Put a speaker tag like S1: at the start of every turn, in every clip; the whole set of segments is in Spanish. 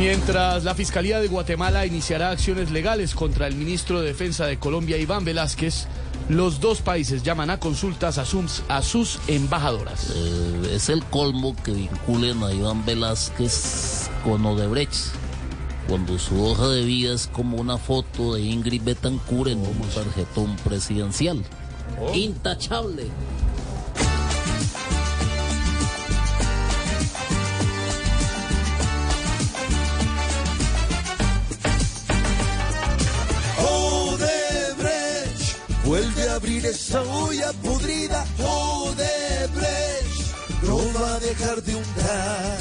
S1: Mientras la Fiscalía de Guatemala iniciará acciones legales contra el ministro de Defensa de Colombia, Iván Velázquez, los dos países llaman a consultas a sus, a sus embajadoras.
S2: Eh, es el colmo que vinculen a Iván Velázquez con Odebrecht, cuando su hoja de vida es como una foto de Ingrid Betancourt en un tarjetón presidencial. Intachable.
S3: Vuelve a abrir esa olla podrida. Odebrecht no va a dejar de hundar.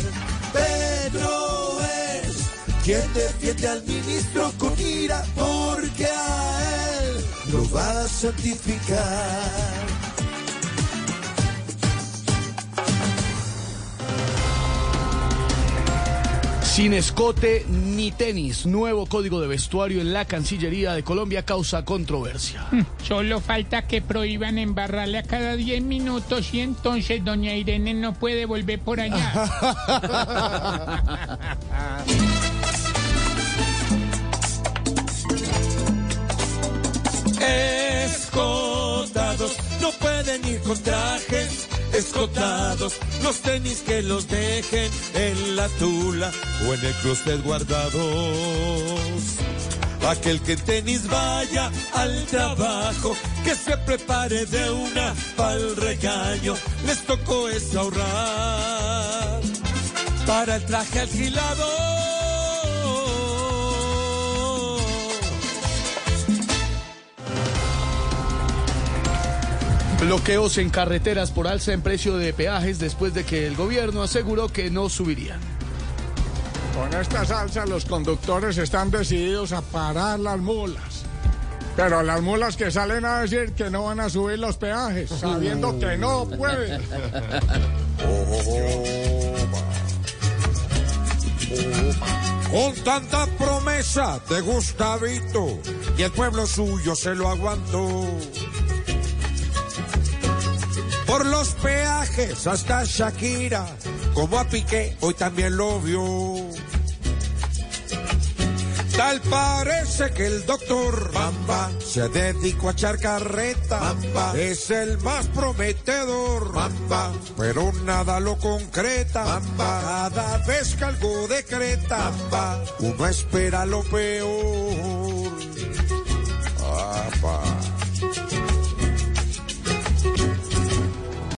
S3: Pedro es quien defiende al ministro con ira porque a él lo va a santificar.
S1: Sin escote ni tenis, nuevo código de vestuario en la Cancillería de Colombia causa controversia.
S4: Solo falta que prohíban embarrarle a cada 10 minutos y entonces doña Irene no puede volver por allá.
S3: Escotados, no pueden ir con trajes. Escotados, los tenis que los dejen en la tula o en el closet guardados. Aquel que en tenis vaya al trabajo, que se prepare de una pa'l regaño. Les tocó es ahorrar para el traje alquilado.
S1: Bloqueos en carreteras por alza en precio de peajes después de que el gobierno aseguró que no subirían.
S5: Con esta salsa los conductores están decididos a parar las mulas. Pero las mulas que salen a decir que no van a subir los peajes, sabiendo que no pueden.
S3: Con tanta promesa de Gustavito y el pueblo suyo se lo aguantó. Por los peajes hasta Shakira, como a Piqué, hoy también lo vio. Tal parece que el doctor Bamba se dedicó a echar carreta. Bamba es el más prometedor. Bamba, pero nada lo concreta. Bamba, cada vez que algo decreta. Bamba, uno espera lo peor.